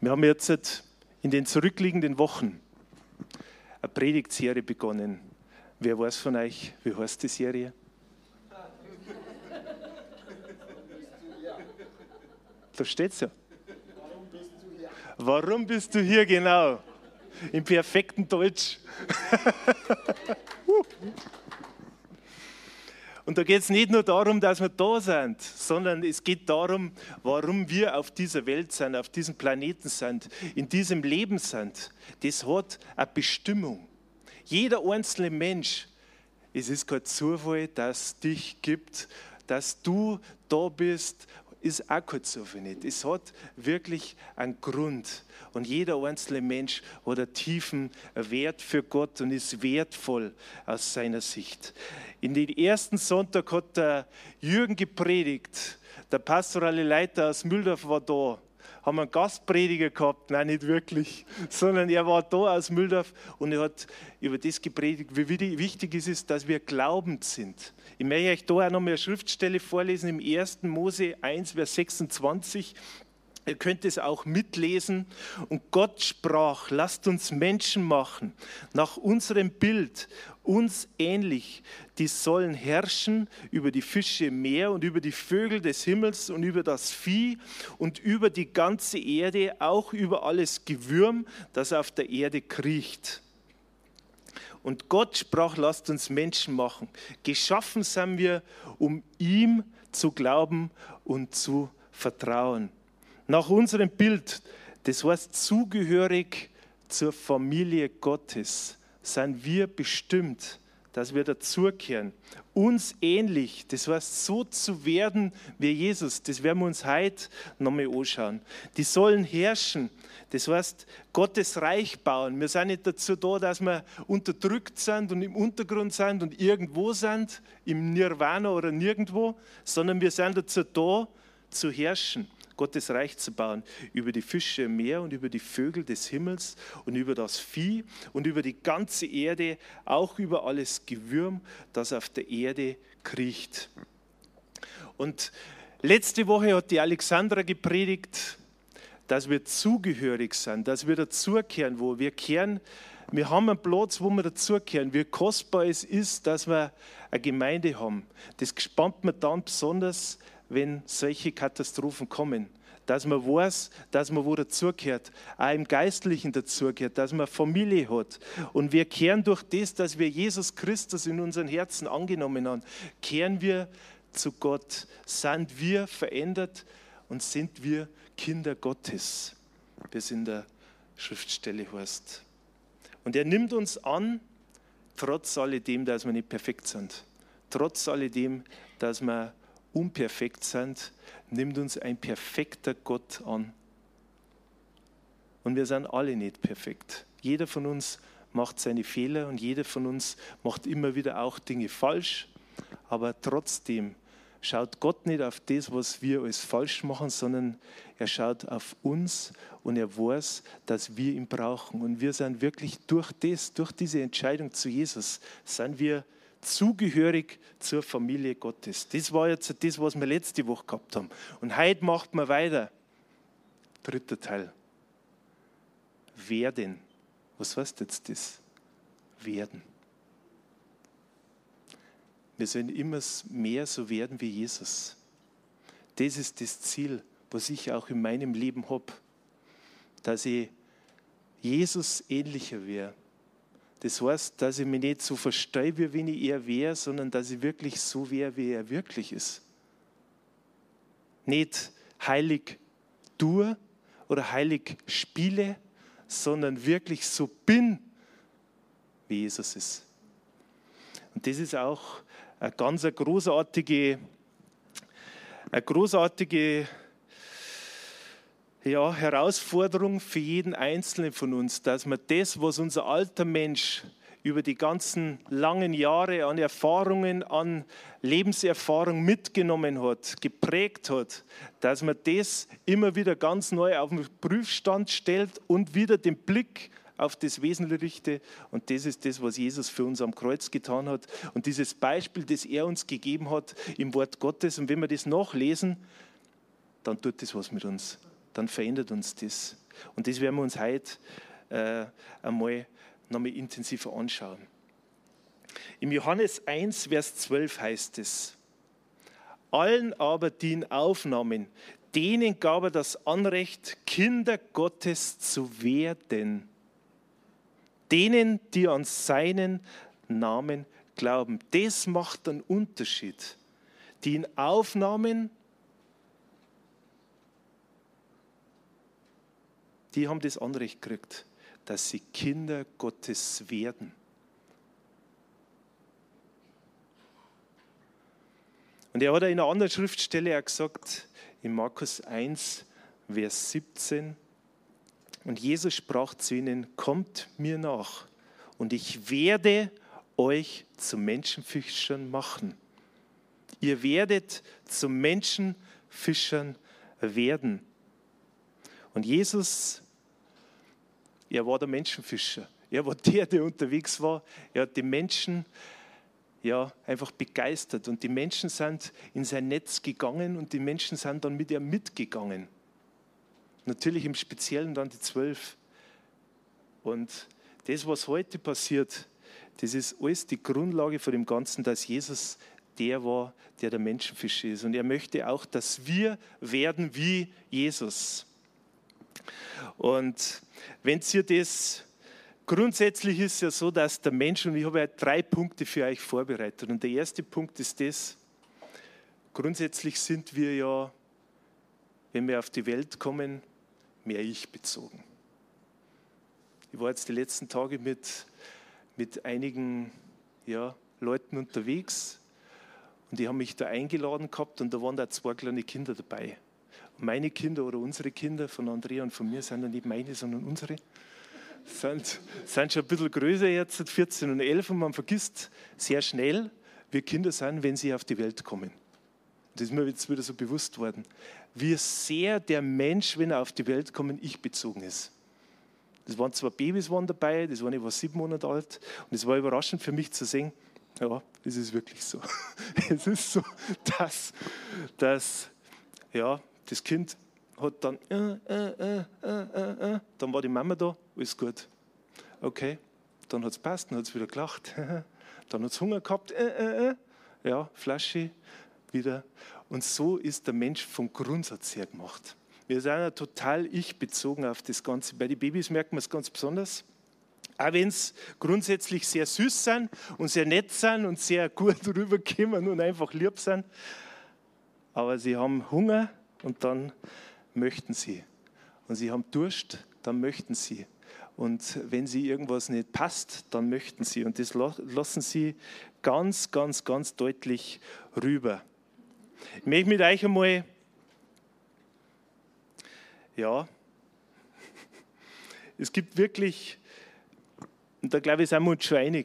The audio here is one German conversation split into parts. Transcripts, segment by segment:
Wir haben jetzt in den zurückliegenden Wochen eine Predigtserie begonnen. Wer weiß von euch, wie heißt die Serie? Da steht es ja. Warum bist du hier? Warum bist du hier genau? Im perfekten Deutsch. Und da geht es nicht nur darum, dass wir da sind, sondern es geht darum, warum wir auf dieser Welt sind, auf diesem Planeten sind, in diesem Leben sind. Das hat eine Bestimmung. Jeder einzelne Mensch, es ist kein Zufall, dass es dich gibt, dass du da bist ist auch kein Zufall nicht. Es hat wirklich einen Grund. Und jeder einzelne Mensch hat einen tiefen Wert für Gott und ist wertvoll aus seiner Sicht. In den ersten Sonntag hat der Jürgen gepredigt. Der pastorale Leiter aus Mühldorf war da haben einen Gastprediger gehabt, nein, nicht wirklich, sondern er war da aus Mühldorf und er hat über das gepredigt, wie wichtig es ist, dass wir glaubend sind. Ich möchte euch da auch noch mal eine Schriftstelle vorlesen im 1. Mose 1, Vers 26. Ihr könnt es auch mitlesen. Und Gott sprach, lasst uns Menschen machen, nach unserem Bild, uns ähnlich. Die sollen herrschen über die Fische im Meer und über die Vögel des Himmels und über das Vieh und über die ganze Erde, auch über alles Gewürm, das auf der Erde kriecht. Und Gott sprach, lasst uns Menschen machen. Geschaffen sind wir, um ihm zu glauben und zu vertrauen nach unserem Bild, das heißt zugehörig zur Familie Gottes, sind wir bestimmt, dass wir dazugehören. Uns ähnlich, das heißt so zu werden wie Jesus, das werden wir uns heute nochmal anschauen. Die sollen herrschen, das heißt Gottes Reich bauen. Wir sind nicht dazu da, dass wir unterdrückt sind und im Untergrund sind und irgendwo sind, im Nirvana oder nirgendwo, sondern wir sind dazu da, zu herrschen. Gottes Reich zu bauen, über die Fische im Meer und über die Vögel des Himmels und über das Vieh und über die ganze Erde, auch über alles Gewürm, das auf der Erde kriecht. Und letzte Woche hat die Alexandra gepredigt, dass wir zugehörig sind, dass wir dazukehren, wo wir kehren. Wir haben einen Platz, wo wir dazukehren. Wie kostbar es ist, dass wir eine Gemeinde haben. Das gespannt mir dann besonders, wenn solche Katastrophen kommen. Dass man weiß, dass man wo dazugehört, auch im Geistlichen dazugehört, dass man Familie hat. Und wir kehren durch das, dass wir Jesus Christus in unseren Herzen angenommen haben, kehren wir zu Gott. Sind wir verändert und sind wir Kinder Gottes, wie es in der Schriftstelle heißt. Und er nimmt uns an, trotz alledem, dass wir nicht perfekt sind. Trotz alledem, dass wir unperfekt sind, nimmt uns ein perfekter Gott an. Und wir sind alle nicht perfekt. Jeder von uns macht seine Fehler und jeder von uns macht immer wieder auch Dinge falsch. Aber trotzdem schaut Gott nicht auf das, was wir als falsch machen, sondern er schaut auf uns und er weiß, dass wir ihn brauchen. Und wir sind wirklich durch das, durch diese Entscheidung zu Jesus, sind wir zugehörig zur Familie Gottes. Das war jetzt das, was wir letzte Woche gehabt haben. Und heute macht man weiter. Dritter Teil. Werden. Was heißt jetzt das? Werden. Wir sollen immer mehr so werden wie Jesus. Das ist das Ziel, was ich auch in meinem Leben habe. Dass ich Jesus ähnlicher wäre das heißt, dass ich mich nicht so verstehe, wie wenn ich er wäre, sondern dass ich wirklich so wäre, wie er wirklich ist. Nicht heilig tue oder heilig spiele, sondern wirklich so bin, wie Jesus ist. Und das ist auch eine ganz großartige, eine großartige ja, Herausforderung für jeden Einzelnen von uns, dass wir das, was unser alter Mensch über die ganzen langen Jahre an Erfahrungen, an Lebenserfahrung mitgenommen hat, geprägt hat, dass man das immer wieder ganz neu auf den Prüfstand stellt und wieder den Blick auf das Wesentliche richte. Und das ist das, was Jesus für uns am Kreuz getan hat. Und dieses Beispiel, das er uns gegeben hat im Wort Gottes. Und wenn wir das nachlesen, dann tut das was mit uns dann verändert uns das. Und das werden wir uns heute äh, einmal nochmal intensiver anschauen. Im Johannes 1, Vers 12 heißt es, allen aber, die ihn aufnahmen, denen gab er das Anrecht, Kinder Gottes zu werden. Denen, die an seinen Namen glauben. Das macht einen Unterschied. Die ihn aufnahmen, die haben das Anrecht gekriegt, dass sie Kinder Gottes werden. Und er hat in einer anderen Schriftstelle auch gesagt, in Markus 1, Vers 17, und Jesus sprach zu ihnen, kommt mir nach und ich werde euch zu Menschenfischern machen. Ihr werdet zu Menschenfischern werden. Und Jesus, er war der Menschenfischer. Er war der, der unterwegs war. Er hat die Menschen ja, einfach begeistert. Und die Menschen sind in sein Netz gegangen und die Menschen sind dann mit ihm mitgegangen. Natürlich im Speziellen dann die zwölf. Und das, was heute passiert, das ist alles die Grundlage von dem Ganzen, dass Jesus der war, der der Menschenfisch ist. Und er möchte auch, dass wir werden wie Jesus. Und wenn ihr das Grundsätzlich ist ja so, dass der Mensch, und ich habe ja drei Punkte für euch vorbereitet. Und der erste Punkt ist das, grundsätzlich sind wir ja, wenn wir auf die Welt kommen, mehr ich bezogen. Ich war jetzt die letzten Tage mit, mit einigen ja, Leuten unterwegs und die haben mich da eingeladen gehabt und da waren da zwei kleine Kinder dabei. Meine Kinder oder unsere Kinder von Andrea und von mir sind dann nicht meine, sondern unsere sind, sind schon ein bisschen größer jetzt, 14 und 11, und man vergisst sehr schnell, wie Kinder sind, wenn sie auf die Welt kommen. Das ist mir jetzt wieder so bewusst worden, wie sehr der Mensch, wenn er auf die Welt kommt, ich bezogen ist. Das waren zwei Babys waren dabei, das war, ich war sieben Monate alt und es war überraschend für mich zu sehen, ja, es ist wirklich so. Es ist so, dass, dass ja, das Kind hat dann, äh, äh, äh, dann war die Mama da, alles gut. Okay, dann hat es passt, dann hat es wieder gelacht, dann hat es Hunger gehabt, ja, Flasche, wieder. Und so ist der Mensch vom Grundsatz her gemacht. Wir sind ja total ich-bezogen auf das Ganze. Bei den Babys merkt man es ganz besonders. Auch wenn es grundsätzlich sehr süß sind und sehr nett sind und sehr gut rüberkommen und einfach lieb sind. Aber sie haben Hunger und dann möchten sie. Und sie haben Durst, dann möchten sie. Und wenn sie irgendwas nicht passt, dann möchten sie. Und das lassen sie ganz, ganz, ganz deutlich rüber. Ich möchte mit euch einmal, ja, es gibt wirklich, und da glaube ich, sind wir uns schon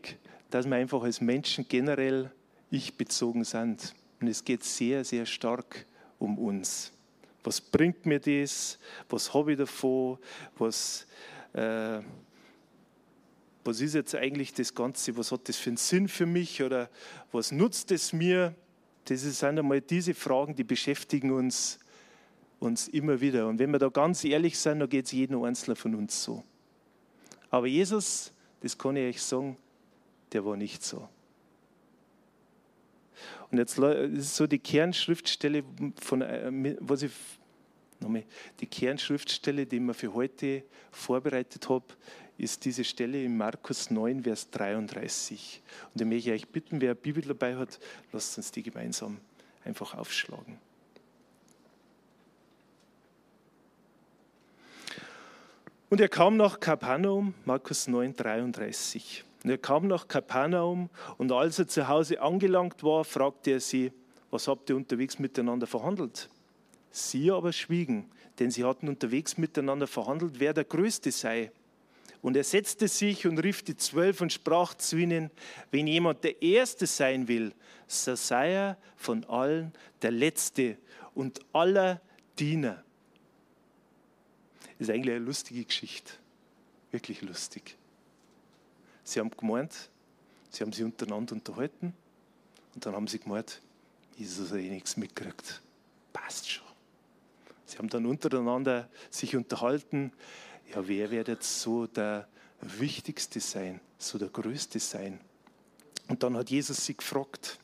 dass wir einfach als Menschen generell ich-bezogen sind. Und es geht sehr, sehr stark um uns. Was bringt mir das? Was habe ich davon? Was, äh, was ist jetzt eigentlich das Ganze? Was hat das für einen Sinn für mich? Oder was nutzt es mir? Das sind einmal diese Fragen, die beschäftigen uns, uns immer wieder. Und wenn wir da ganz ehrlich sind, dann geht es jedem Einzelnen von uns so. Aber Jesus, das kann ich euch sagen, der war nicht so. Und jetzt ist so die Kernschriftstelle, von, äh, was ich, nochmal, die Kernschriftstelle, die mir für heute vorbereitet habe, ist diese Stelle in Markus 9, Vers 33. Und da möchte ich euch bitten, wer eine Bibel dabei hat, lasst uns die gemeinsam einfach aufschlagen. Und er kam nach Kapernaum, Markus 9, 33. Und er kam nach Kapernaum und als er zu Hause angelangt war, fragte er sie, was habt ihr unterwegs miteinander verhandelt? Sie aber schwiegen, denn sie hatten unterwegs miteinander verhandelt, wer der Größte sei. Und er setzte sich und rief die Zwölf und sprach zu ihnen, wenn jemand der Erste sein will, so sei er von allen der Letzte und aller Diener. Das ist eigentlich eine lustige Geschichte, wirklich lustig. Sie haben gemeint, sie haben sich untereinander unterhalten und dann haben sie gemeint, Jesus hat eh nichts mitgekriegt. Passt schon. Sie haben dann untereinander sich unterhalten, ja, wer wird jetzt so der Wichtigste sein, so der Größte sein? Und dann hat Jesus sie gefragt.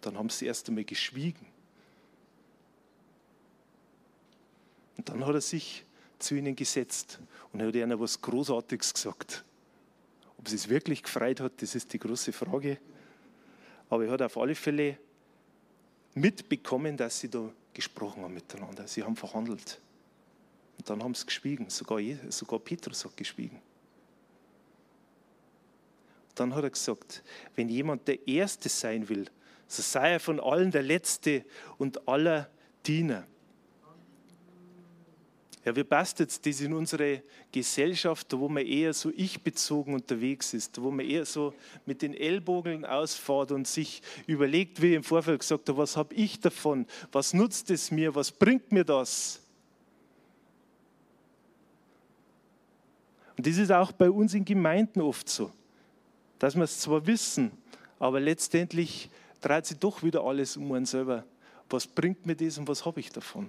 Dann haben sie erst einmal geschwiegen. Und dann hat er sich zu ihnen gesetzt und hat ihnen was Großartiges gesagt. Ob sie es wirklich gefreut hat, das ist die große Frage. Aber er hat auf alle Fälle mitbekommen, dass sie da gesprochen haben miteinander. Sie haben verhandelt. Und dann haben sie geschwiegen. Sogar, sogar Petrus hat geschwiegen. Dann hat er gesagt, wenn jemand der Erste sein will, so sei er von allen der Letzte und aller Diener. Ja, wie passt jetzt das in unsere Gesellschaft, wo man eher so ich-bezogen unterwegs ist, wo man eher so mit den Ellbogen ausfährt und sich überlegt, wie ich im Vorfeld gesagt habe, was habe ich davon? Was nutzt es mir? Was bringt mir das? Und das ist auch bei uns in Gemeinden oft so, dass wir es zwar wissen, aber letztendlich dreht sich doch wieder alles um einen selber. Was bringt mir das und was habe ich davon?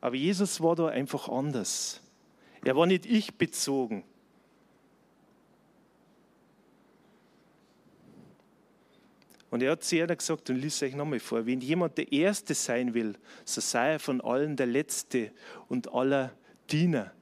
Aber Jesus war da einfach anders. Er war nicht ich bezogen. Und er hat zu einer gesagt, und liest euch nochmal vor, wenn jemand der Erste sein will, so sei er von allen der Letzte und aller Diener.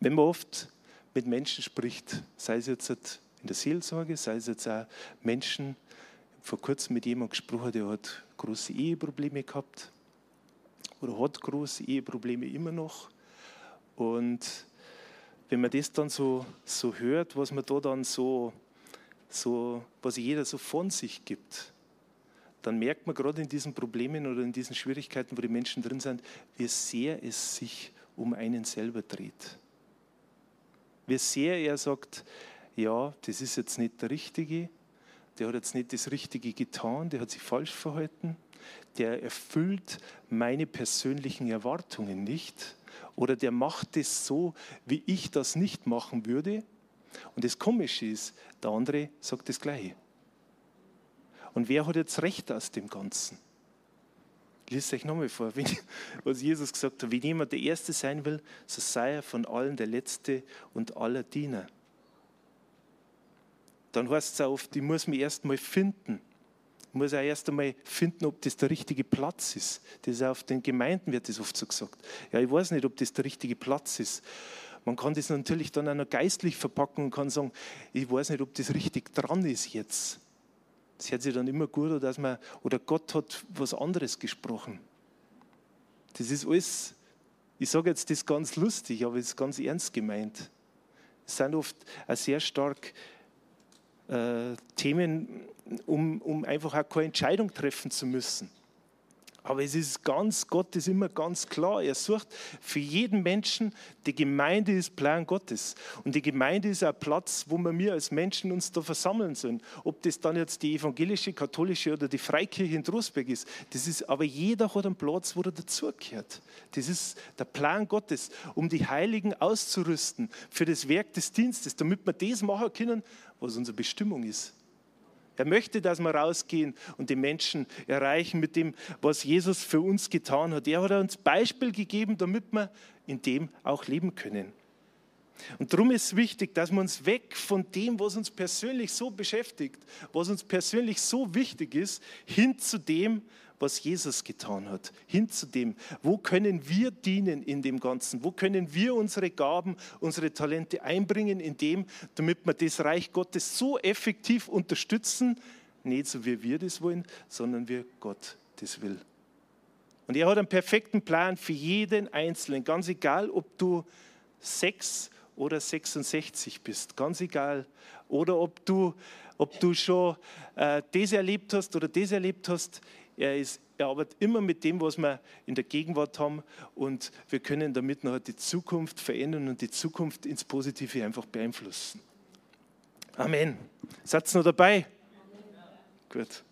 Wenn man oft mit Menschen spricht, sei es jetzt in der Seelsorge, sei es jetzt auch Menschen, vor kurzem mit jemandem gesprochen, der hat große Eheprobleme gehabt oder hat große Eheprobleme immer noch. Und wenn man das dann so, so hört, was man da dann so, so, was jeder so von sich gibt, dann merkt man gerade in diesen Problemen oder in diesen Schwierigkeiten, wo die Menschen drin sind, wie sehr es sich um einen selber dreht wie sehr er sagt, ja, das ist jetzt nicht der Richtige, der hat jetzt nicht das Richtige getan, der hat sich falsch verhalten, der erfüllt meine persönlichen Erwartungen nicht oder der macht es so, wie ich das nicht machen würde. Und das Komische ist, der andere sagt das Gleiche. Und wer hat jetzt Recht aus dem Ganzen? Lies euch nochmal vor, was Jesus gesagt hat. Wenn jemand der Erste sein will, so sei er von allen der Letzte und aller Diener. Dann heißt es auch oft, ich muss mich erst mal finden. Ich muss auch erst einmal finden, ob das der richtige Platz ist. Das ist auf den Gemeinden wird das oft so gesagt. Ja, ich weiß nicht, ob das der richtige Platz ist. Man kann das natürlich dann auch noch geistlich verpacken und kann sagen, ich weiß nicht, ob das richtig dran ist jetzt. Es hört sich dann immer gut an, dass man, oder Gott hat was anderes gesprochen. Das ist alles, ich sage jetzt das ganz lustig, aber es ist ganz ernst gemeint. Es sind oft auch sehr stark äh, Themen, um, um einfach auch keine Entscheidung treffen zu müssen. Aber es ist ganz, Gott ist immer ganz klar. Er sucht für jeden Menschen, die Gemeinde ist Plan Gottes. Und die Gemeinde ist ein Platz, wo wir als Menschen uns da versammeln sollen. Ob das dann jetzt die evangelische, katholische oder die Freikirche in Trostberg ist. Das ist, aber jeder hat einen Platz, wo er dazugehört. Das ist der Plan Gottes, um die Heiligen auszurüsten für das Werk des Dienstes, damit wir das machen können, was unsere Bestimmung ist. Er möchte, dass wir rausgehen und die Menschen erreichen mit dem, was Jesus für uns getan hat. Er hat uns Beispiel gegeben, damit wir in dem auch leben können. Und darum ist es wichtig, dass wir uns weg von dem, was uns persönlich so beschäftigt, was uns persönlich so wichtig ist, hin zu dem, Jesus getan hat, hin zu dem, wo können wir dienen in dem Ganzen, wo können wir unsere Gaben, unsere Talente einbringen in dem, damit wir das Reich Gottes so effektiv unterstützen, nicht so wie wir das wollen, sondern wie Gott das will. Und er hat einen perfekten Plan für jeden Einzelnen, ganz egal, ob du sechs oder 66 bist, ganz egal. Oder ob du, ob du schon äh, das erlebt hast oder das erlebt hast. Er, ist, er arbeitet immer mit dem, was wir in der Gegenwart haben und wir können damit noch die Zukunft verändern und die Zukunft ins Positive einfach beeinflussen. Amen. Seid noch dabei? Amen. Gut.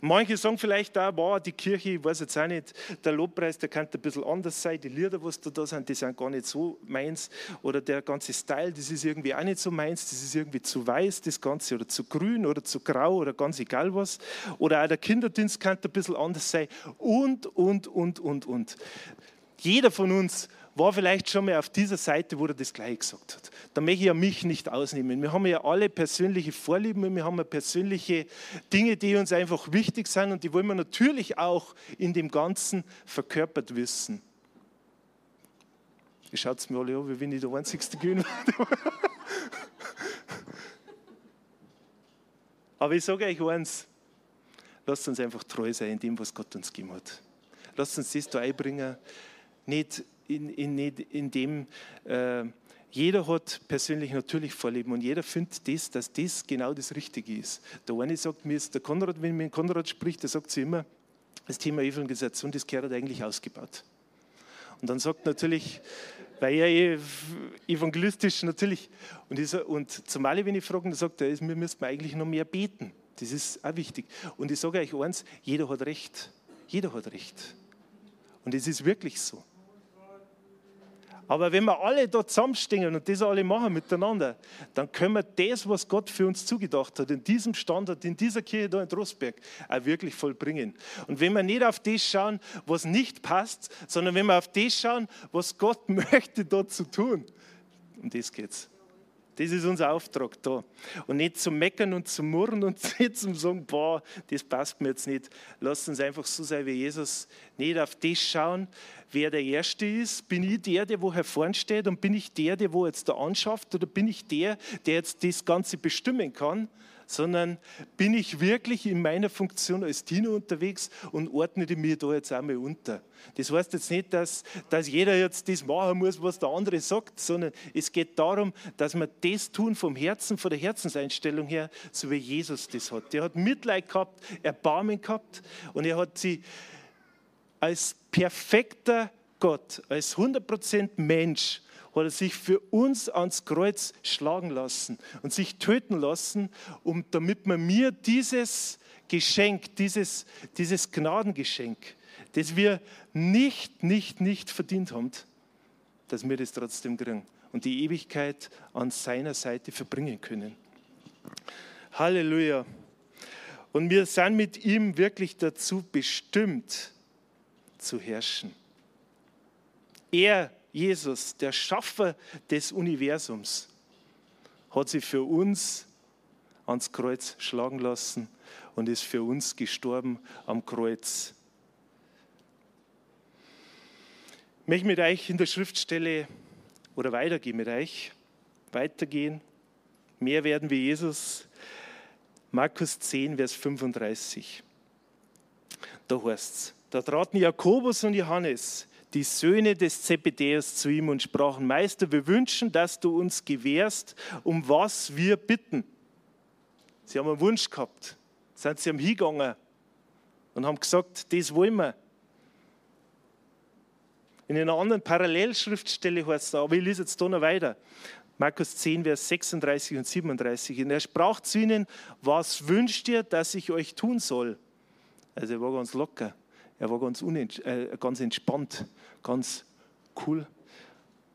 Manche sagen vielleicht auch, wow, die Kirche, ich weiß jetzt auch nicht, der Lobpreis, der könnte ein bisschen anders sein, die Lieder, was da, da sind, die sind gar nicht so meins. Oder der ganze Style, das ist irgendwie auch nicht so meins, das ist irgendwie zu weiß, das Ganze, oder zu grün oder zu grau oder ganz egal was. Oder auch der Kinderdienst könnte ein bisschen anders sein. Und, und, und, und, und. Jeder von uns war vielleicht schon mal auf dieser Seite, wo er das gleich gesagt hat. Da möchte ich ja mich nicht ausnehmen. Wir haben ja alle persönliche Vorlieben und wir haben ja persönliche Dinge, die uns einfach wichtig sind und die wollen wir natürlich auch in dem Ganzen verkörpert wissen. Ihr schaut es mir alle an, wie wenn ich der Einzigste bin. Aber ich sage euch eins, lasst uns einfach treu sein in dem, was Gott uns gegeben hat. Lasst uns das da einbringen, nicht in, in, in dem, äh, jeder hat persönlich natürlich Vorlieben und jeder findet das, dass das genau das Richtige ist. Der eine sagt mir, der Konrad, wenn mit Konrad spricht, der sagt sie immer, das Thema Evangelisation, das gehört eigentlich ausgebaut. Und dann sagt natürlich, weil er eh evangelistisch natürlich, und, ich, und zum alle, wenn ich frage, dann sagt er, wir müssten eigentlich noch mehr beten. Das ist auch wichtig. Und ich sage euch eins, jeder hat Recht. Jeder hat Recht. Und es ist wirklich so. Aber wenn wir alle da zusammenstehen und das alle machen miteinander, dann können wir das, was Gott für uns zugedacht hat, in diesem Standort, in dieser Kirche da in Trostberg, auch wirklich vollbringen. Und wenn wir nicht auf das schauen, was nicht passt, sondern wenn wir auf das schauen, was Gott möchte dort zu tun, um das geht's. Das ist unser Auftrag da. Und nicht zu meckern und zu murren und nicht zu sagen, boah, das passt mir jetzt nicht. Lasst uns einfach so sein wie Jesus. Nicht auf das schauen, wer der Erste ist. Bin ich der, der wo vorne steht und bin ich der, der wo jetzt da anschafft oder bin ich der, der jetzt das Ganze bestimmen kann? Sondern bin ich wirklich in meiner Funktion als Diener unterwegs und ordne die mir da jetzt einmal unter. Das heißt jetzt nicht, dass, dass jeder jetzt das machen muss, was der andere sagt, sondern es geht darum, dass wir das tun vom Herzen, von der Herzenseinstellung her, so wie Jesus das hat. Der hat Mitleid gehabt, Erbarmen gehabt und er hat sie als perfekter Gott, als 100% Mensch, hat er sich für uns ans Kreuz schlagen lassen und sich töten lassen, um, damit man mir dieses Geschenk, dieses, dieses Gnadengeschenk, das wir nicht, nicht, nicht verdient haben, dass wir das trotzdem kriegen und die Ewigkeit an seiner Seite verbringen können. Halleluja. Und wir sind mit ihm wirklich dazu bestimmt zu herrschen. Er Jesus, der Schaffer des Universums, hat sich für uns ans Kreuz schlagen lassen und ist für uns gestorben am Kreuz. Ich möchte mit euch in der Schriftstelle oder weitergehen mit euch, weitergehen, mehr werden wie Jesus. Markus 10, Vers 35. Da heißt es, da traten Jakobus und Johannes die Söhne des Zebedäus zu ihm und sprachen, Meister, wir wünschen, dass du uns gewährst, um was wir bitten. Sie haben einen Wunsch gehabt, sind sie am hingegangen und haben gesagt, das wollen wir. In einer anderen Parallelschriftstelle heißt es, aber ich lese jetzt da noch weiter. Markus 10, Vers 36 und 37. Und er sprach zu ihnen, was wünscht ihr, dass ich euch tun soll? Also er war ganz locker. Er war ganz, äh, ganz entspannt, ganz cool.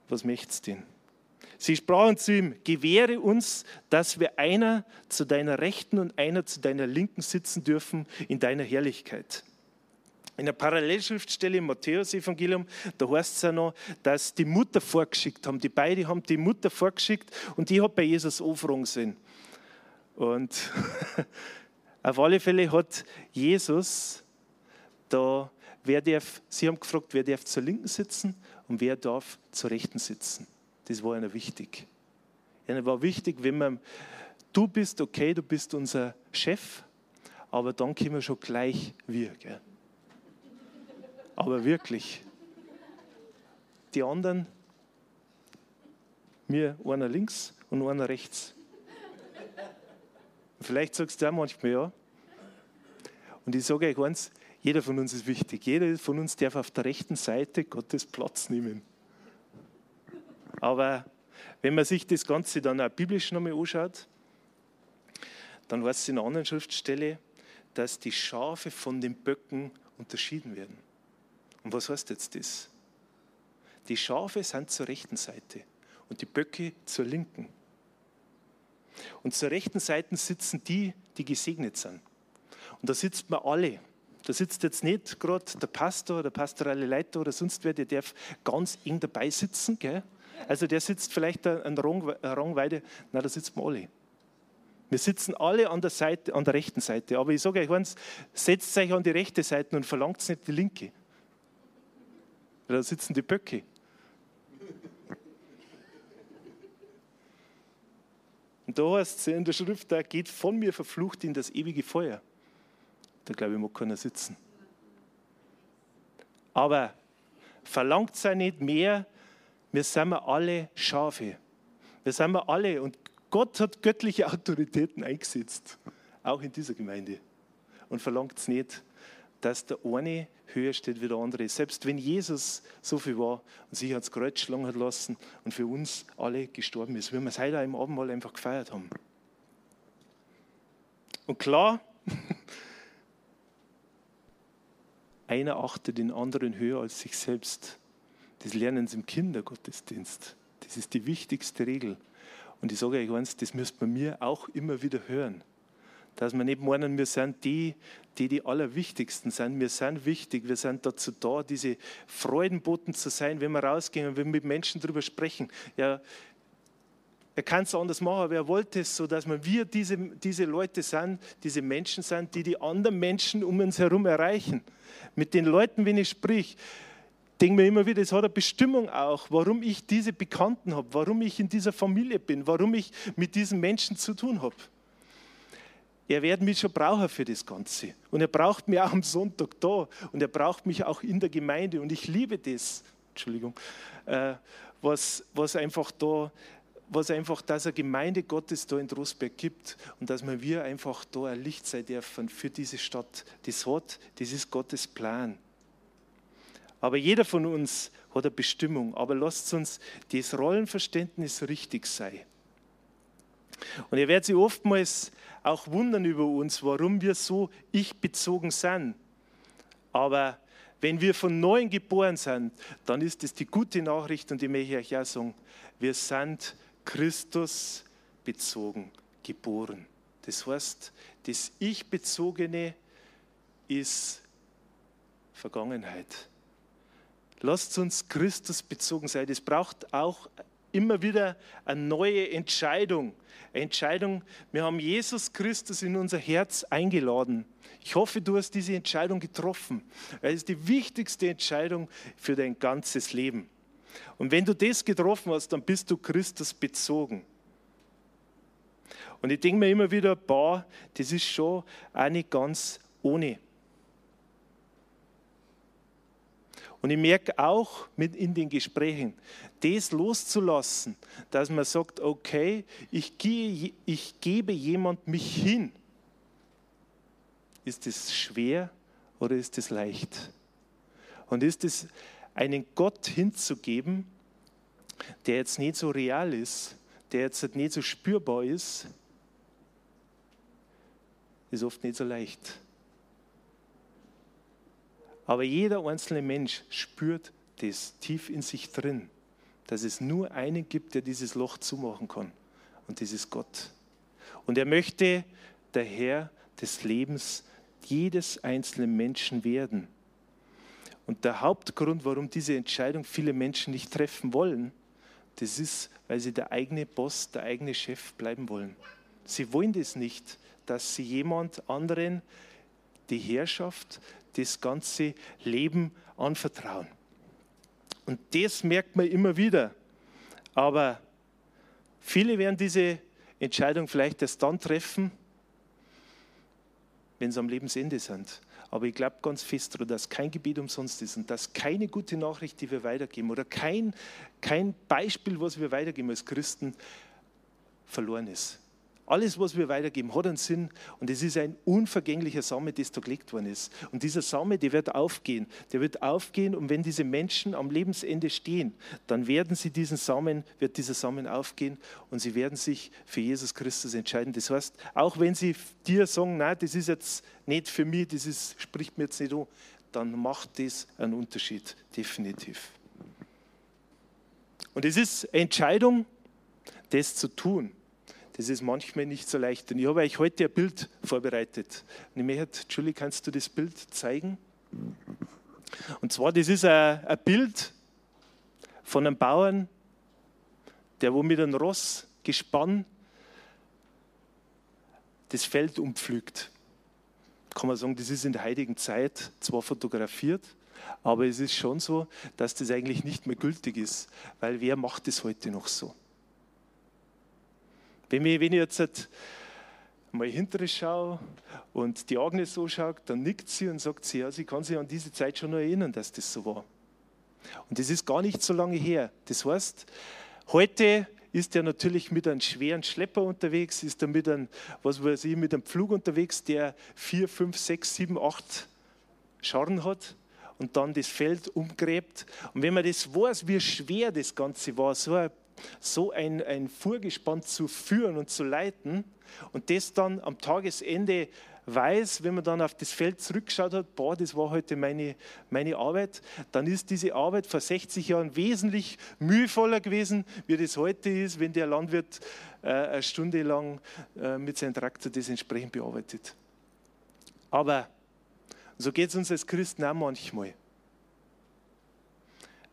Was möchtest du denn? Sie sprachen zu ihm, gewähre uns, dass wir einer zu deiner Rechten und einer zu deiner Linken sitzen dürfen in deiner Herrlichkeit. In der Parallelschriftstelle im Matthäus-Evangelium, da heißt es ja noch, dass die Mutter vorgeschickt haben. Die beiden haben die Mutter vorgeschickt und die hat bei Jesus anfragen sehen. Und auf alle Fälle hat Jesus da, wer darf, sie haben gefragt, wer darf zur Linken sitzen und wer darf zur Rechten sitzen. Das war ihnen wichtig. Ihnen war wichtig, wenn man, du bist okay, du bist unser Chef, aber dann können wir schon gleich wir. Gell? Aber wirklich, die anderen, mir einer links und einer rechts. Vielleicht sagst du auch manchmal ja. Und ich sage euch eins, jeder von uns ist wichtig. Jeder von uns darf auf der rechten Seite Gottes Platz nehmen. Aber wenn man sich das Ganze dann auch biblisch nochmal anschaut, dann heißt es in einer anderen Schriftstelle, dass die Schafe von den Böcken unterschieden werden. Und was heißt jetzt das? Die Schafe sind zur rechten Seite und die Böcke zur linken. Und zur rechten Seite sitzen die, die gesegnet sind. Und da sitzt man alle. Da sitzt jetzt nicht gerade der Pastor, der pastorale Leiter oder sonst wer, der darf ganz eng dabei sitzen. Gell? Also der sitzt vielleicht an Rang weiter. Nein, da sitzen wir alle. Wir sitzen alle an der, Seite, an der rechten Seite. Aber ich sage euch eins, setzt euch an die rechte Seite und verlangt nicht die linke. Da sitzen die Böcke. Und da heißt es in der Schrift, da geht von mir verflucht in das ewige Feuer. Da glaube ich, mag keiner sitzen. Aber verlangt sei nicht mehr, wir sind alle Schafe. Wir sind alle und Gott hat göttliche Autoritäten eingesetzt, auch in dieser Gemeinde. Und verlangt es nicht, dass der eine höher steht wie der andere. Selbst wenn Jesus so viel war und sich ans Kreuz schlagen hat lassen und für uns alle gestorben ist, wie wir es heute im Abendmahl einfach gefeiert haben. Und klar, einer achtet den anderen höher als sich selbst. Das lernen sie im Kindergottesdienst. Das ist die wichtigste Regel. Und ich sage euch eins, das müsst man mir auch immer wieder hören dass wir nicht meinen, wir sind die, die die Allerwichtigsten sind. Wir sind wichtig, wir sind dazu da, diese Freudenboten zu sein, wenn wir rausgehen und wenn wir mit Menschen darüber sprechen. Ja, er kann es anders machen, aber er wollte es so, dass wir diese, diese Leute sind, diese Menschen sind, die die anderen Menschen um uns herum erreichen. Mit den Leuten, wenn ich sprich, denke mir immer wieder, es hat eine Bestimmung auch, warum ich diese Bekannten habe, warum ich in dieser Familie bin, warum ich mit diesen Menschen zu tun habe er wird mich schon brauchen für das Ganze. Und er braucht mich auch am Sonntag da. Und er braucht mich auch in der Gemeinde. Und ich liebe das, Entschuldigung, äh, was, was einfach da, was einfach, dass eine Gemeinde Gottes da in Drosberg gibt und dass wir einfach da ein Licht sein dürfen für diese Stadt. Das hat, das ist Gottes Plan. Aber jeder von uns hat eine Bestimmung. Aber lasst uns das Rollenverständnis richtig sein. Und ihr werdet sich oftmals auch wundern über uns, warum wir so ich-bezogen sind. Aber wenn wir von neuem geboren sind, dann ist es die gute Nachricht und die möchte ich euch auch sagen, wir sind Christus bezogen geboren. Das heißt, das Ich-Bezogene ist Vergangenheit. Lasst uns Christus bezogen sein. Das braucht auch immer wieder eine neue Entscheidung. Eine Entscheidung, wir haben Jesus Christus in unser Herz eingeladen. Ich hoffe, du hast diese Entscheidung getroffen. Es ist die wichtigste Entscheidung für dein ganzes Leben. Und wenn du das getroffen hast, dann bist du Christus bezogen. Und ich denke mir immer wieder, boah, das ist schon auch nicht ganz ohne. Und ich merke auch mit in den Gesprächen, das loszulassen, dass man sagt, okay, ich, gehe, ich gebe jemand mich hin. Ist das schwer oder ist das leicht? Und ist es einen Gott hinzugeben, der jetzt nicht so real ist, der jetzt nicht so spürbar ist, ist oft nicht so leicht. Aber jeder einzelne Mensch spürt das tief in sich drin, dass es nur einen gibt, der dieses Loch zumachen kann. Und das ist Gott. Und er möchte der Herr des Lebens jedes einzelnen Menschen werden. Und der Hauptgrund, warum diese Entscheidung viele Menschen nicht treffen wollen, das ist, weil sie der eigene Boss, der eigene Chef bleiben wollen. Sie wollen das nicht, dass sie jemand anderen die Herrschaft, das ganze Leben anvertrauen. Und das merkt man immer wieder. Aber viele werden diese Entscheidung vielleicht erst dann treffen, wenn sie am Lebensende sind. Aber ich glaube ganz fest daran, dass kein Gebet umsonst ist und dass keine gute Nachricht, die wir weitergeben oder kein, kein Beispiel, was wir weitergeben als Christen, verloren ist. Alles, was wir weitergeben, hat einen Sinn und es ist ein unvergänglicher Same, das da gelegt worden ist. Und dieser Same, der wird aufgehen. Der wird aufgehen und wenn diese Menschen am Lebensende stehen, dann werden sie diesen Samen, wird dieser Samen aufgehen und sie werden sich für Jesus Christus entscheiden. Das heißt, auch wenn sie dir sagen, nein, das ist jetzt nicht für mich, das ist, spricht mir jetzt nicht an, dann macht das einen Unterschied, definitiv. Und es ist Entscheidung, das zu tun. Das ist manchmal nicht so leicht. Und ich habe euch heute ein Bild vorbereitet. Und ich möchte, Julie, kannst du das Bild zeigen? Und zwar, das ist ein, ein Bild von einem Bauern, der wo mit einem Ross gespann das Feld umpflügt. Kann man sagen, das ist in der heutigen Zeit zwar fotografiert, aber es ist schon so, dass das eigentlich nicht mehr gültig ist, weil wer macht das heute noch so? Wenn ich, wenn ich jetzt halt mal hinterher schaue und die Agnes so schaut, dann nickt sie und sagt sie, ja, sie kann sich an diese Zeit schon noch erinnern, dass das so war. Und das ist gar nicht so lange her. Das heißt, heute ist er natürlich mit einem schweren Schlepper unterwegs, ist er mit einem, was weiß ich, mit einem Pflug unterwegs, der vier, fünf, sechs, sieben, acht Scharren hat und dann das Feld umgräbt. Und wenn man das weiß, wie schwer das Ganze war, so ein so ein, ein Fuhrgespann zu führen und zu leiten und das dann am Tagesende weiß, wenn man dann auf das Feld zurückgeschaut hat, boah, das war heute meine, meine Arbeit, dann ist diese Arbeit vor 60 Jahren wesentlich mühevoller gewesen, wie das heute ist, wenn der Landwirt äh, eine Stunde lang äh, mit seinem Traktor das entsprechend bearbeitet. Aber so geht es uns als Christen auch manchmal.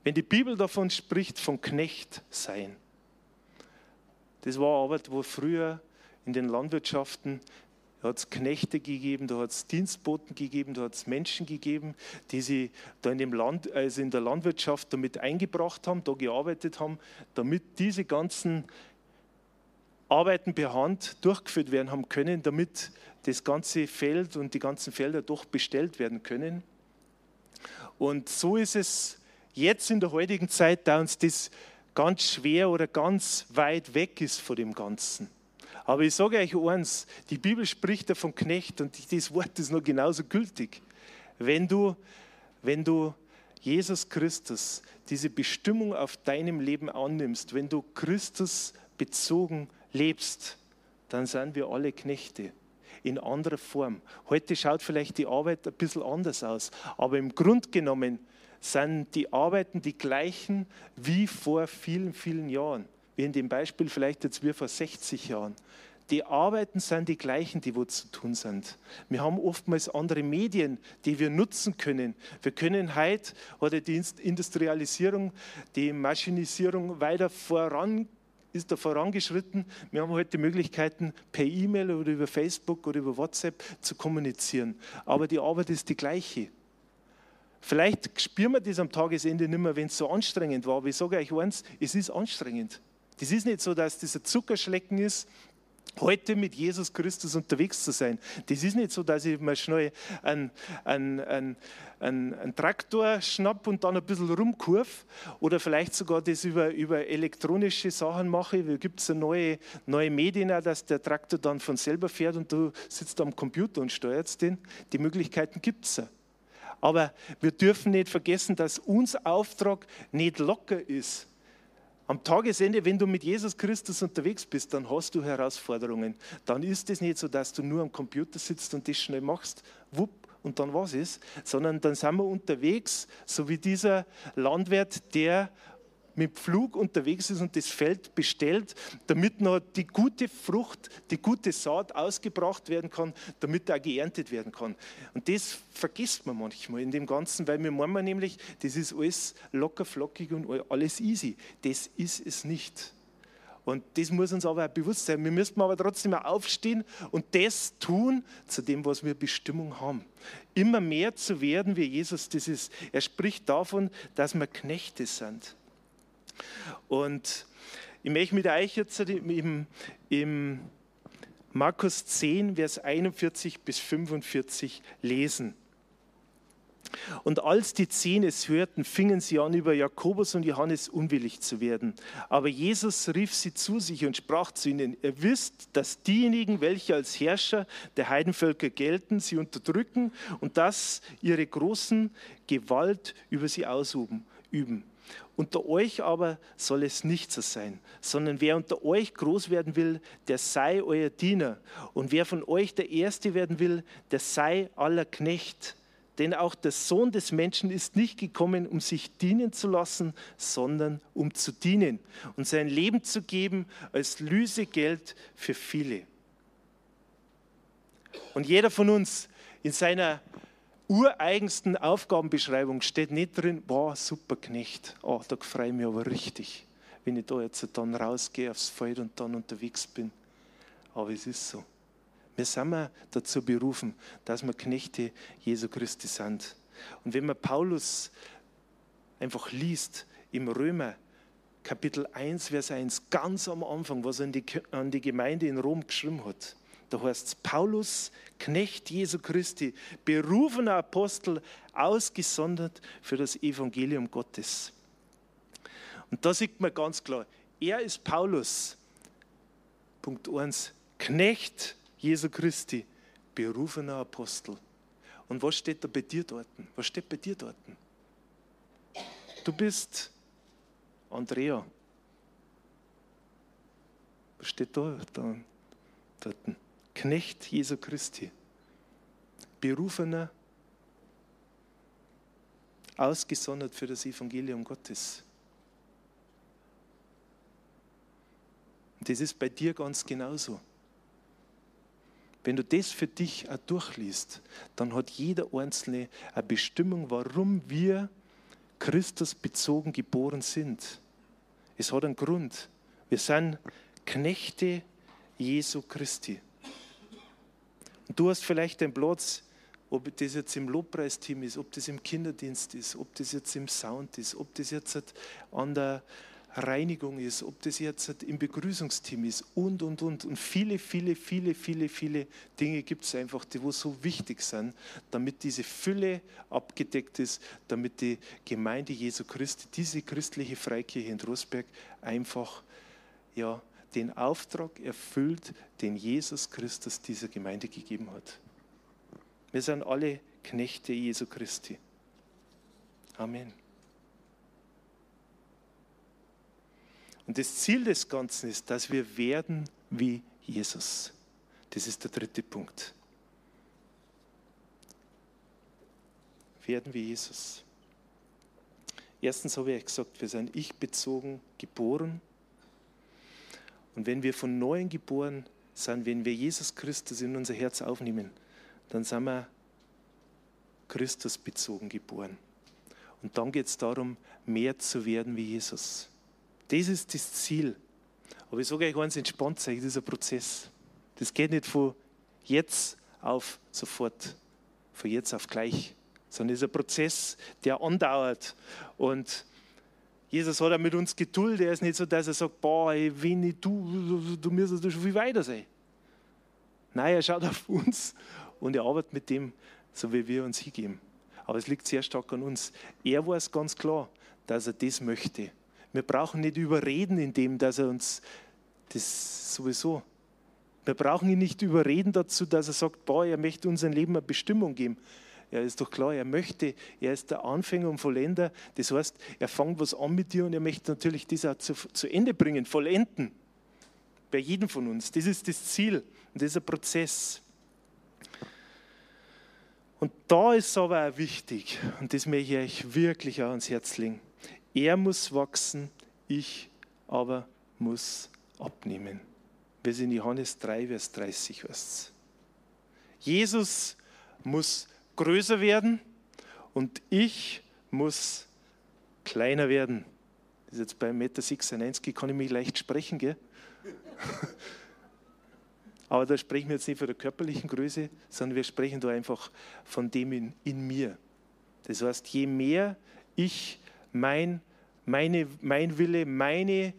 Wenn die Bibel davon spricht, von Knecht sein, das war Arbeit, wo früher in den Landwirtschaften da hat es Knechte gegeben, da hat es Dienstboten gegeben, da hat es Menschen gegeben, die sie da in, dem Land, also in der Landwirtschaft damit eingebracht haben, da gearbeitet haben, damit diese ganzen Arbeiten per Hand durchgeführt werden haben können, damit das ganze Feld und die ganzen Felder doch bestellt werden können. Und so ist es jetzt in der heutigen Zeit, da uns das ganz schwer oder ganz weit weg ist von dem Ganzen. Aber ich sage euch eins, die Bibel spricht ja von Knecht und das Wort ist noch genauso gültig. Wenn du, wenn du Jesus Christus diese Bestimmung auf deinem Leben annimmst, wenn du Christus bezogen lebst, dann sind wir alle Knechte in anderer Form. Heute schaut vielleicht die Arbeit ein bisschen anders aus, aber im Grunde genommen sind die Arbeiten die gleichen wie vor vielen, vielen Jahren. Wie in dem Beispiel vielleicht jetzt wie vor 60 Jahren. Die Arbeiten sind die gleichen, die wo zu tun sind. Wir haben oftmals andere Medien, die wir nutzen können. Wir können heute oder die Industrialisierung, die Maschinisierung weiter voran ist da vorangeschritten. Wir haben heute die Möglichkeiten, per E-Mail oder über Facebook oder über WhatsApp zu kommunizieren. Aber die Arbeit ist die gleiche. Vielleicht spüren wir das am Tagesende nicht mehr, wenn es so anstrengend war. Aber ich sage euch eins, es ist anstrengend. Das ist nicht so, dass das ein Zuckerschlecken ist, heute mit Jesus Christus unterwegs zu sein. Das ist nicht so, dass ich mal schnell einen, einen, einen, einen, Traktor schnapp und dann ein bisschen rumkurve oder vielleicht sogar das über, über elektronische Sachen mache. Da gibt es neue, neue Medien, dass der Traktor dann von selber fährt und du sitzt am Computer und steuerst den. Die Möglichkeiten gibt es. Aber wir dürfen nicht vergessen, dass unser Auftrag nicht locker ist. Am Tagesende, wenn du mit Jesus Christus unterwegs bist, dann hast du Herausforderungen. Dann ist es nicht so, dass du nur am Computer sitzt und das schnell machst, wupp, und dann was ist, sondern dann sind wir unterwegs, so wie dieser Landwirt, der mit Pflug unterwegs ist und das Feld bestellt, damit noch die gute Frucht, die gute Saat ausgebracht werden kann, damit er geerntet werden kann. Und das vergisst man manchmal in dem Ganzen, weil wir meinen nämlich, das ist alles locker, flockig und alles easy. Das ist es nicht. Und das muss uns aber auch bewusst sein. Wir müssen aber trotzdem auch aufstehen und das tun, zu dem, was wir Bestimmung haben. Immer mehr zu werden wie Jesus das ist. Er spricht davon, dass wir Knechte sind. Und ich möchte mit euch jetzt im, im Markus 10, Vers 41 bis 45 lesen. Und als die Zehn es hörten, fingen sie an, über Jakobus und Johannes unwillig zu werden. Aber Jesus rief sie zu sich und sprach zu ihnen, ihr wisst, dass diejenigen, welche als Herrscher der Heidenvölker gelten, sie unterdrücken und dass ihre großen Gewalt über sie ausüben. Üben. Unter euch aber soll es nicht so sein, sondern wer unter euch groß werden will, der sei euer Diener. Und wer von euch der Erste werden will, der sei aller Knecht. Denn auch der Sohn des Menschen ist nicht gekommen, um sich dienen zu lassen, sondern um zu dienen und sein Leben zu geben als Lüsegeld für viele. Und jeder von uns in seiner ureigensten Aufgabenbeschreibung steht nicht drin, boah, super Knecht, oh, da freue ich mich aber richtig, wenn ich da jetzt dann rausgehe aufs Feld und dann unterwegs bin. Aber es ist so. Wir sind dazu berufen, dass wir Knechte Jesu Christi sind. Und wenn man Paulus einfach liest im Römer Kapitel 1, Vers 1, ganz am Anfang, was er an die, an die Gemeinde in Rom geschrieben hat, da heißt es Paulus, Knecht Jesu Christi, berufener Apostel, ausgesondert für das Evangelium Gottes. Und da sieht man ganz klar, er ist Paulus, Punkt 1, Knecht Jesu Christi, berufener Apostel. Und was steht da bei dir dort? Was steht bei dir dort? Du bist Andrea. Was steht da, dort? Knecht Jesu Christi. Berufener, ausgesondert für das Evangelium Gottes. Und das ist bei dir ganz genauso. Wenn du das für dich auch durchliest, dann hat jeder Einzelne eine Bestimmung, warum wir Christus bezogen geboren sind. Es hat einen Grund. Wir sind Knechte Jesu Christi. Und du hast vielleicht einen Platz, ob das jetzt im Lobpreisteam ist, ob das im Kinderdienst ist, ob das jetzt im Sound ist, ob das jetzt an der Reinigung ist, ob das jetzt im Begrüßungsteam ist und, und, und. Und viele, viele, viele, viele, viele Dinge gibt es einfach, die wo so wichtig sind, damit diese Fülle abgedeckt ist, damit die Gemeinde Jesu Christi, diese christliche Freikirche in Rosberg einfach ja, den Auftrag erfüllt, den Jesus Christus dieser Gemeinde gegeben hat. Wir sind alle Knechte Jesu Christi. Amen. Und das Ziel des Ganzen ist, dass wir werden wie Jesus. Das ist der dritte Punkt. Werden wie Jesus. Erstens habe ich gesagt, wir sind ich-bezogen geboren. Und wenn wir von Neuem geboren sind, wenn wir Jesus Christus in unser Herz aufnehmen, dann sind wir Christus bezogen geboren. Und dann geht es darum, mehr zu werden wie Jesus. Das ist das Ziel. Aber ich sage euch eins, entspannt sein, dieser Prozess. Das geht nicht von jetzt auf sofort, von jetzt auf gleich, sondern es ist ein Prozess, der andauert. Und Jesus hat auch mit uns Geduld. Er ist nicht so, dass er sagt, boah, ey, wenn ich du, du müsstest schon viel weiter sein. Nein, er schaut auf uns und er arbeitet mit dem, so wie wir uns hingeben. Aber es liegt sehr stark an uns. Er weiß ganz klar, dass er das möchte. Wir brauchen nicht überreden, indem dass er uns das sowieso. Wir brauchen ihn nicht überreden dazu, dass er sagt, boah, er möchte unserem Leben eine Bestimmung geben. Ja, ist doch klar, er möchte, er ist der Anfänger und Vollender. Das heißt, er fängt was an mit dir und er möchte natürlich das auch zu, zu Ende bringen, vollenden. Bei jedem von uns. Das ist das Ziel und das ist ein Prozess. Und da ist aber auch wichtig, und das möchte ich euch wirklich auch ans Herz legen. Er muss wachsen, ich aber muss abnehmen. Wir sind in Johannes 3, Vers 30 heißt Jesus muss größer werden und ich muss kleiner werden. Das ist jetzt bei 1,96 Meter kann ich mich leicht sprechen, gell? Aber da sprechen wir jetzt nicht von der körperlichen Größe, sondern wir sprechen da einfach von dem in, in mir. Das heißt, je mehr ich mein, meine, mein Wille, meine,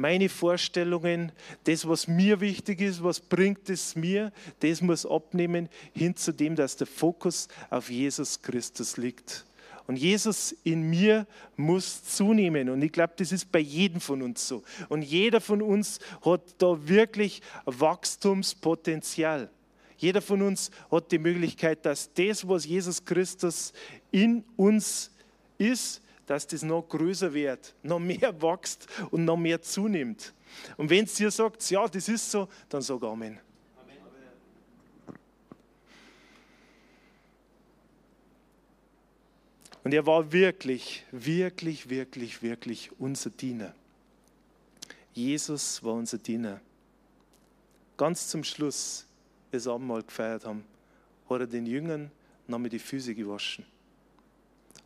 meine Vorstellungen, das, was mir wichtig ist, was bringt es mir, das muss abnehmen hin zu dem, dass der Fokus auf Jesus Christus liegt. Und Jesus in mir muss zunehmen. Und ich glaube, das ist bei jedem von uns so. Und jeder von uns hat da wirklich Wachstumspotenzial. Jeder von uns hat die Möglichkeit, dass das, was Jesus Christus in uns ist, dass das noch größer wird, noch mehr wächst und noch mehr zunimmt. Und wenn es dir sagt, ja, das ist so, dann sag Amen. Und er war wirklich, wirklich, wirklich, wirklich unser Diener. Jesus war unser Diener. Ganz zum Schluss das Abendmahl gefeiert haben, hat er den Jüngern nochmal die Füße gewaschen.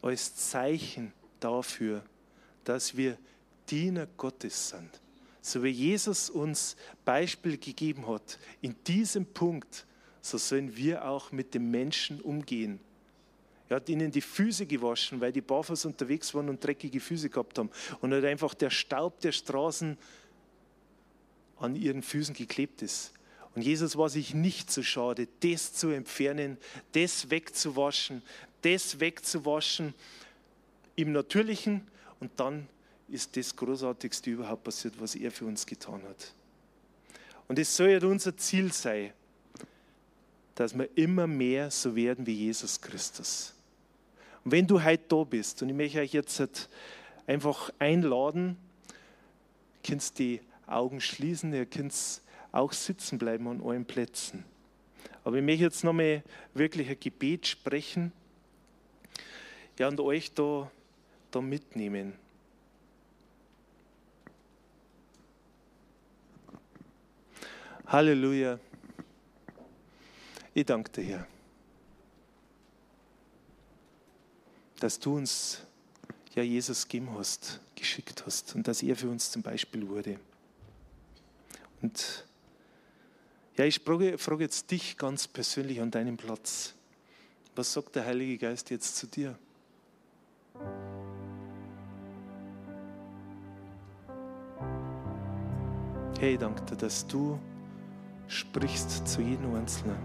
Als Zeichen dafür, dass wir Diener Gottes sind. So wie Jesus uns Beispiel gegeben hat, in diesem Punkt, so sollen wir auch mit den Menschen umgehen. Er hat ihnen die Füße gewaschen, weil die barfuß unterwegs waren und dreckige Füße gehabt haben. Und hat einfach der Staub der Straßen an ihren Füßen geklebt ist. Und Jesus war sich nicht so schade, das zu entfernen, das wegzuwaschen, das wegzuwaschen im Natürlichen. Und dann ist das Großartigste überhaupt passiert, was er für uns getan hat. Und es soll ja unser Ziel sein, dass wir immer mehr so werden wie Jesus Christus. Und wenn du heute da bist, und ich möchte euch jetzt einfach einladen, ihr könnt die Augen schließen, ihr könnt auch sitzen bleiben an euren Plätzen. Aber ich möchte jetzt nochmal wirklich ein Gebet sprechen ja, und euch da, da mitnehmen. Halleluja. Ich danke dir, Herr, dass du uns ja Jesus gegeben hast, geschickt hast und dass er für uns zum Beispiel wurde. Und ja, ich frage, frage jetzt dich ganz persönlich an deinem Platz. Was sagt der Heilige Geist jetzt zu dir? Hey, danke dass du sprichst zu jedem Einzelnen,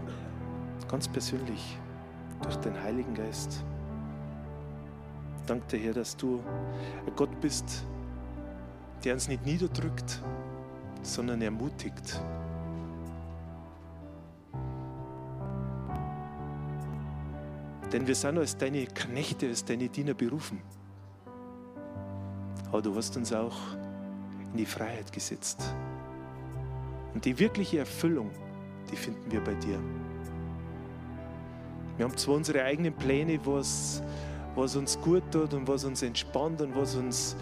ganz persönlich, durch den Heiligen Geist. Danke dir, Herr, dass du ein Gott bist, der uns nicht niederdrückt, sondern ermutigt. Denn wir sind als deine Knechte, als deine Diener berufen. Aber du hast uns auch in die Freiheit gesetzt. Und die wirkliche Erfüllung, die finden wir bei dir. Wir haben zwar unsere eigenen Pläne, was, was uns gut tut und was uns entspannt und was uns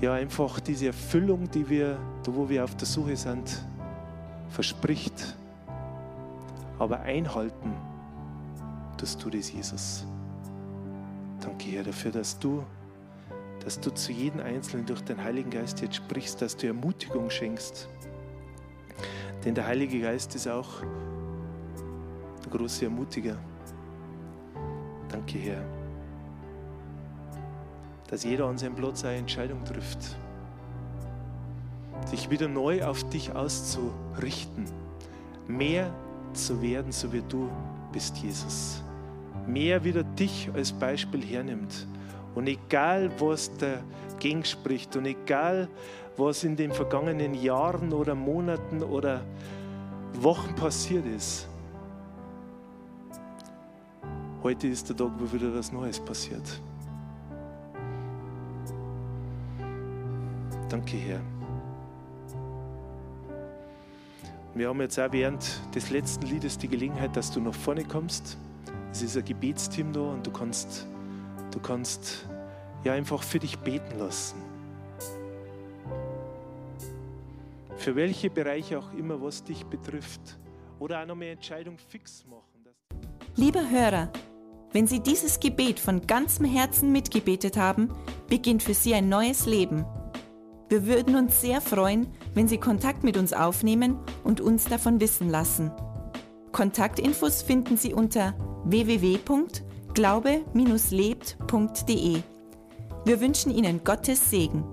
ja einfach diese Erfüllung, die wir, da wo wir auf der Suche sind, verspricht. Aber einhalten tust du das, Jesus. Danke, Herr, dafür, dass du, dass du zu jedem Einzelnen durch den Heiligen Geist jetzt sprichst, dass du Ermutigung schenkst. Denn der Heilige Geist ist auch ein großer Ermutiger. Danke, Herr, dass jeder an seinem Platz eine Entscheidung trifft, sich wieder neu auf dich auszurichten, mehr zu werden, so wie du bist, Jesus mehr wieder dich als Beispiel hernimmt. Und egal, was dagegen spricht und egal, was in den vergangenen Jahren oder Monaten oder Wochen passiert ist, heute ist der Tag, wo wieder was Neues passiert. Danke, Herr. Wir haben jetzt auch während des letzten Liedes die Gelegenheit, dass du nach vorne kommst. Es ist ein Gebetsteam da und du kannst, du kannst ja einfach für dich beten lassen. Für welche Bereiche auch immer, was dich betrifft. Oder auch noch eine Entscheidung fix machen. Lieber Hörer, wenn Sie dieses Gebet von ganzem Herzen mitgebetet haben, beginnt für Sie ein neues Leben. Wir würden uns sehr freuen, wenn Sie Kontakt mit uns aufnehmen und uns davon wissen lassen. Kontaktinfos finden Sie unter www.glaube-lebt.de. Wir wünschen Ihnen Gottes Segen.